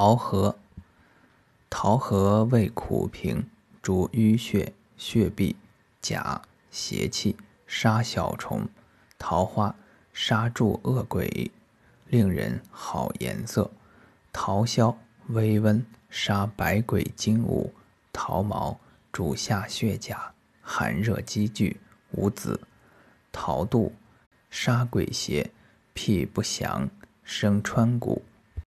桃核，桃核味苦平，主淤血、血闭、甲邪气，杀小虫。桃花杀住恶鬼，令人好颜色。桃消微温，杀百鬼精武。桃毛主下血甲，寒热积聚无子。桃肚杀鬼邪，辟不祥，生川谷。